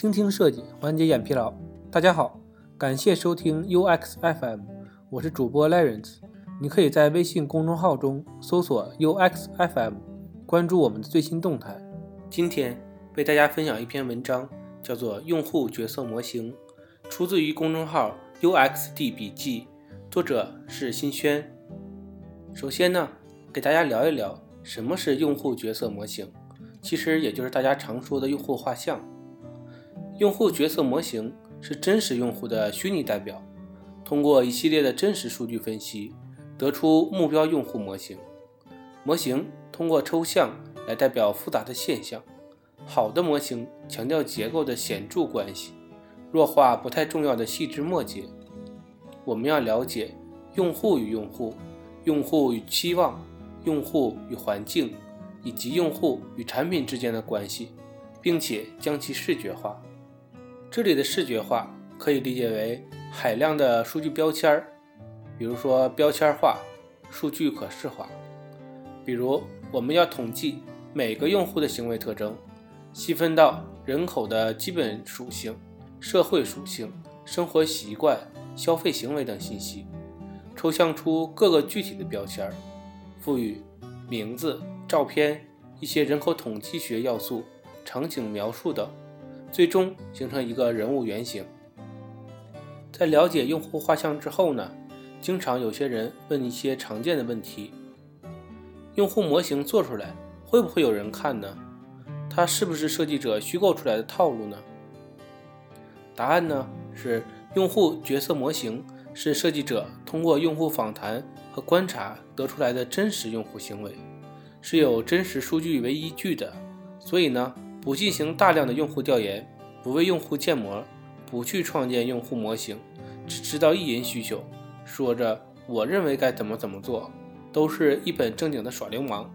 倾听设计，缓解眼疲劳。大家好，感谢收听 UX FM，我是主播 Lawrence。你可以在微信公众号中搜索 UX FM，关注我们的最新动态。今天为大家分享一篇文章，叫做《用户角色模型》，出自于公众号 UXD 笔记，作者是新轩。首先呢，给大家聊一聊什么是用户角色模型。其实也就是大家常说的用户画像。用户角色模型是真实用户的虚拟代表，通过一系列的真实数据分析，得出目标用户模型。模型通过抽象来代表复杂的现象，好的模型强调结构的显著关系，弱化不太重要的细枝末节。我们要了解用户与用户、用户与期望、用户与环境。以及用户与产品之间的关系，并且将其视觉化。这里的视觉化可以理解为海量的数据标签儿，比如说标签化、数据可视化。比如我们要统计每个用户的行为特征，细分到人口的基本属性、社会属性、生活习惯、消费行为等信息，抽象出各个具体的标签儿，赋予名字。照片、一些人口统计学要素、场景描述等，最终形成一个人物原型。在了解用户画像之后呢，经常有些人问一些常见的问题：用户模型做出来会不会有人看呢？它是不是设计者虚构出来的套路呢？答案呢是，用户角色模型是设计者通过用户访谈和观察得出来的真实用户行为。是有真实数据为依据的，所以呢，不进行大量的用户调研，不为用户建模，不去创建用户模型，只知道意淫需求，说着我认为该怎么怎么做，都是一本正经的耍流氓。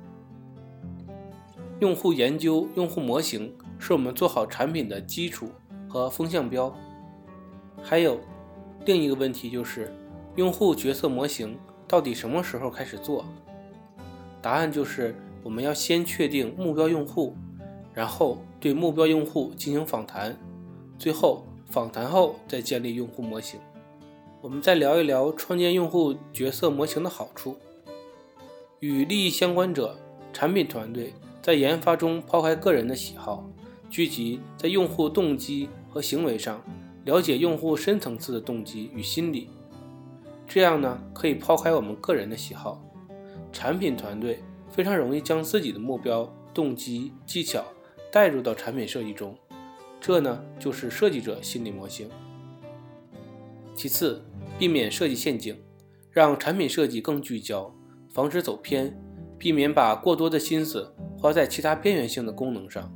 用户研究、用户模型是我们做好产品的基础和风向标。还有另一个问题就是，用户角色模型到底什么时候开始做？答案就是我们要先确定目标用户，然后对目标用户进行访谈，最后访谈后再建立用户模型。我们再聊一聊创建用户角色模型的好处。与利益相关者、产品团队在研发中抛开个人的喜好，聚集在用户动机和行为上，了解用户深层次的动机与心理。这样呢，可以抛开我们个人的喜好。产品团队非常容易将自己的目标、动机、技巧带入到产品设计中，这呢就是设计者心理模型。其次，避免设计陷阱，让产品设计更聚焦，防止走偏，避免把过多的心思花在其他边缘性的功能上。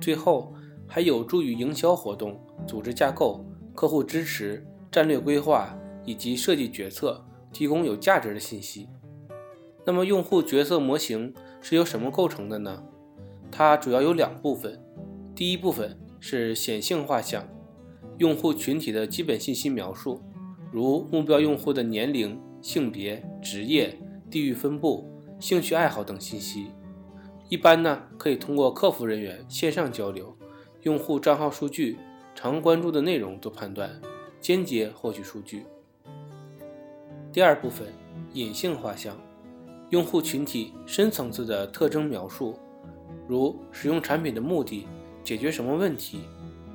最后，还有助于营销活动、组织架构、客户支持、战略规划以及设计决策提供有价值的信息。那么，用户角色模型是由什么构成的呢？它主要有两部分。第一部分是显性画像，用户群体的基本信息描述，如目标用户的年龄、性别、职业、地域分布、兴趣爱好等信息。一般呢，可以通过客服人员线上交流、用户账号数据、常关注的内容做判断，间接获取数据。第二部分，隐性画像。用户群体深层次的特征描述，如使用产品的目的、解决什么问题、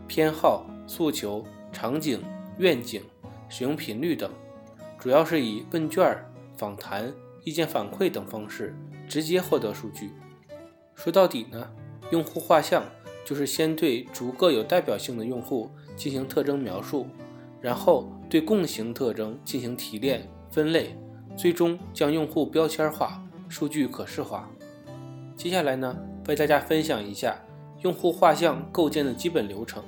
偏好、诉求、场景、愿景、使用频率等，主要是以问卷、访谈、意见反馈等方式直接获得数据。说到底呢，用户画像就是先对逐个有代表性的用户进行特征描述，然后对共性特征进行提炼、分类。最终将用户标签化、数据可视化。接下来呢，为大家分享一下用户画像构建的基本流程。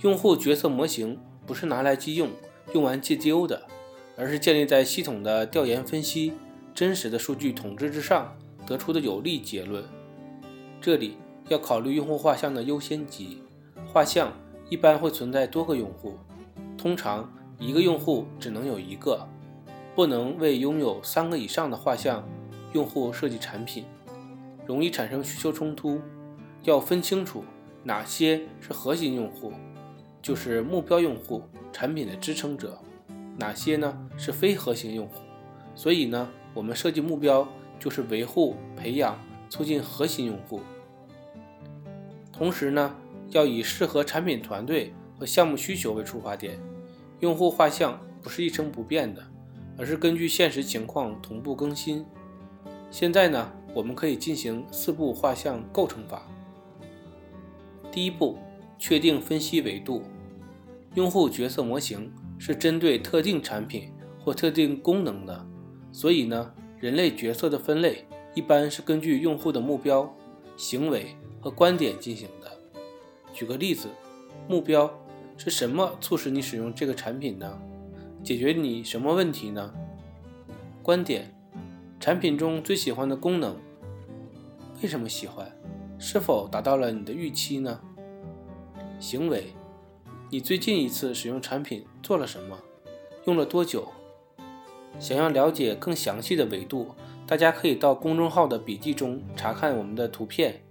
用户角色模型不是拿来即用、用完即丢的，而是建立在系统的调研分析、真实的数据统计之上得出的有力结论。这里要考虑用户画像的优先级。画像一般会存在多个用户，通常一个用户只能有一个。不能为拥有三个以上的画像用户设计产品，容易产生需求冲突。要分清楚哪些是核心用户，就是目标用户，产品的支撑者；哪些呢是非核心用户。所以呢，我们设计目标就是维护、培养、促进核心用户。同时呢，要以适合产品团队和项目需求为出发点，用户画像不是一成不变的，而是根据现实情况同步更新。现在呢，我们可以进行四步画像构成法。第一步，确定分析维度。用户角色模型是针对特定产品或特定功能的，所以呢，人类角色的分类一般是根据用户的目标、行为和观点进行的。举个例子，目标是什么促使你使用这个产品呢？解决你什么问题呢？观点。产品中最喜欢的功能，为什么喜欢？是否达到了你的预期呢？行为，你最近一次使用产品做了什么？用了多久？想要了解更详细的维度，大家可以到公众号的笔记中查看我们的图片。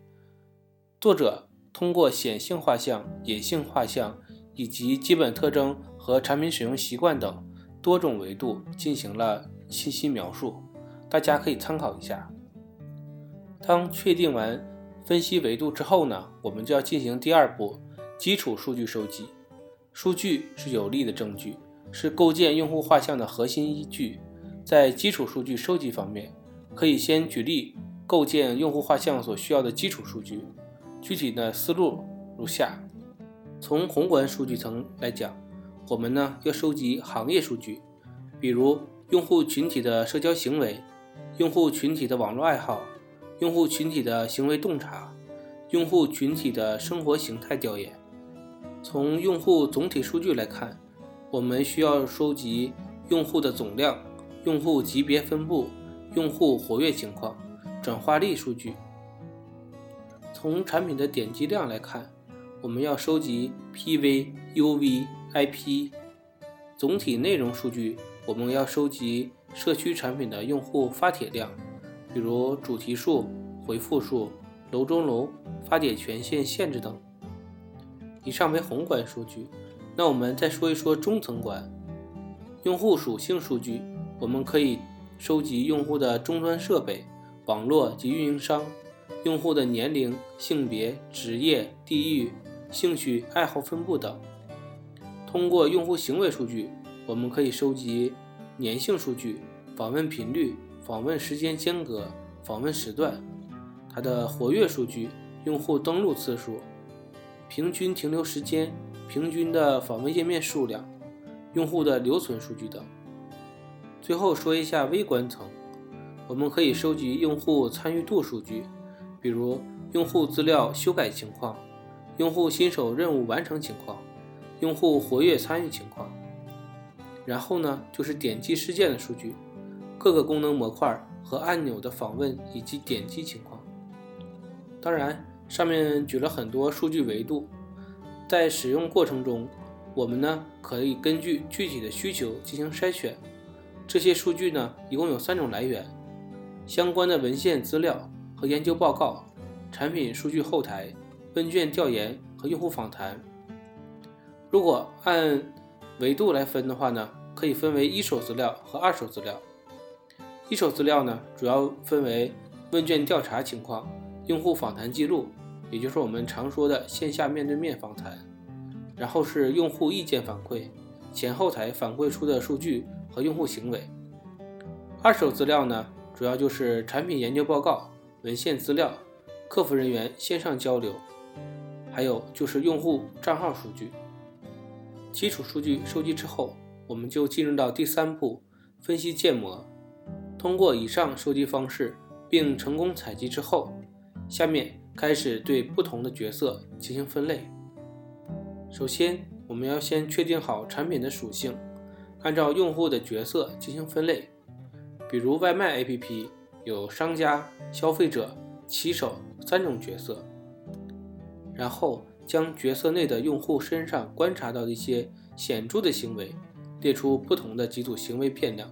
作者通过显性画像、隐性画像以及基本特征和产品使用习惯等多种维度进行了信息描述。大家可以参考一下。当确定完分析维度之后呢，我们就要进行第二步，基础数据收集。数据是有力的证据，是构建用户画像的核心依据。在基础数据收集方面，可以先举例构建用户画像所需要的基础数据。具体的思路如下：从宏观数据层来讲，我们呢要收集行业数据，比如用户群体的社交行为。用户群体的网络爱好，用户群体的行为洞察，用户群体的生活形态调研。从用户总体数据来看，我们需要收集用户的总量、用户级别分布、用户活跃情况、转化率数据。从产品的点击量来看，我们要收集 PV、UV、IP。总体内容数据，我们要收集。社区产品的用户发帖量，比如主题数、回复数、楼中楼、发帖权限限制等。以上为宏观数据，那我们再说一说中层观。用户属性数据，我们可以收集用户的终端设备、网络及运营商、用户的年龄、性别、职业、地域、兴趣爱好分布等。通过用户行为数据，我们可以收集。粘性数据、访问频率、访问时间间隔、访问时段，它的活跃数据、用户登录次数、平均停留时间、平均的访问页面数量、用户的留存数据等。最后说一下微观层，我们可以收集用户参与度数据，比如用户资料修改情况、用户新手任务完成情况、用户活跃参与情况。然后呢，就是点击事件的数据，各个功能模块和按钮的访问以及点击情况。当然，上面举了很多数据维度，在使用过程中，我们呢可以根据具体的需求进行筛选。这些数据呢，一共有三种来源：相关的文献资料和研究报告、产品数据后台、问卷调研和用户访谈。如果按维度来分的话呢？可以分为一手资料和二手资料。一手资料呢，主要分为问卷调查情况、用户访谈记录，也就是我们常说的线下面对面访谈。然后是用户意见反馈，前后台反馈出的数据和用户行为。二手资料呢，主要就是产品研究报告、文献资料、客服人员线上交流，还有就是用户账号数据。基础数据收集之后。我们就进入到第三步，分析建模。通过以上收集方式，并成功采集之后，下面开始对不同的角色进行分类。首先，我们要先确定好产品的属性，按照用户的角色进行分类。比如外卖 APP 有商家、消费者、骑手三种角色。然后将角色内的用户身上观察到的一些显著的行为。列出不同的几组行为变量，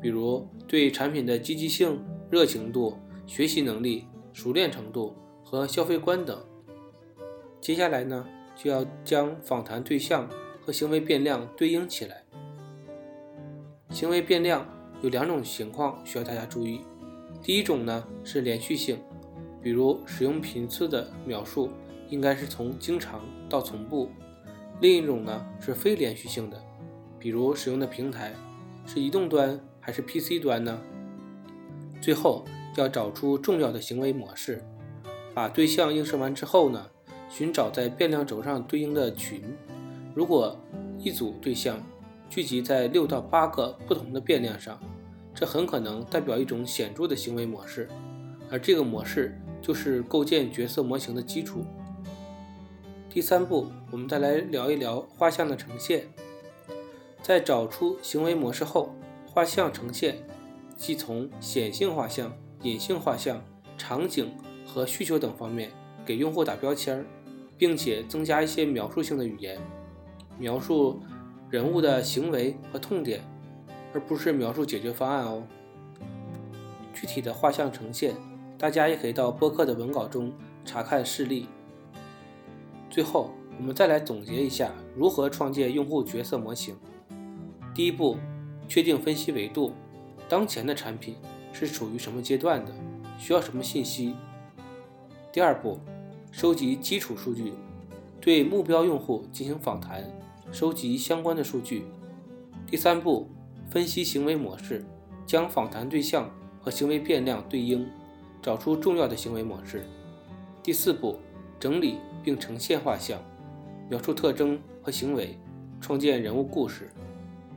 比如对产品的积极性、热情度、学习能力、熟练程度和消费观等。接下来呢，就要将访谈对象和行为变量对应起来。行为变量有两种情况需要大家注意。第一种呢是连续性，比如使用频次的描述应该是从经常到从不；另一种呢是非连续性的，比如使用的平台是移动端还是 PC 端呢？最后要找出重要的行为模式，把对象映射完之后呢，寻找在变量轴上对应的群。如果一组对象聚集在六到八个不同的变量上，这很可能代表一种显著的行为模式，而这个模式就是构建角色模型的基础。第三步，我们再来聊一聊画像的呈现。在找出行为模式后，画像呈现即从显性画像、隐性画像、场景和需求等方面给用户打标签，并且增加一些描述性的语言，描述人物的行为和痛点。而不是描述解决方案哦。具体的画像呈现，大家也可以到播客的文稿中查看示例。最后，我们再来总结一下如何创建用户角色模型。第一步，确定分析维度，当前的产品是处于什么阶段的，需要什么信息。第二步，收集基础数据，对目标用户进行访谈，收集相关的数据。第三步。分析行为模式，将访谈对象和行为变量对应，找出重要的行为模式。第四步，整理并呈现画像，描述特征和行为，创建人物故事。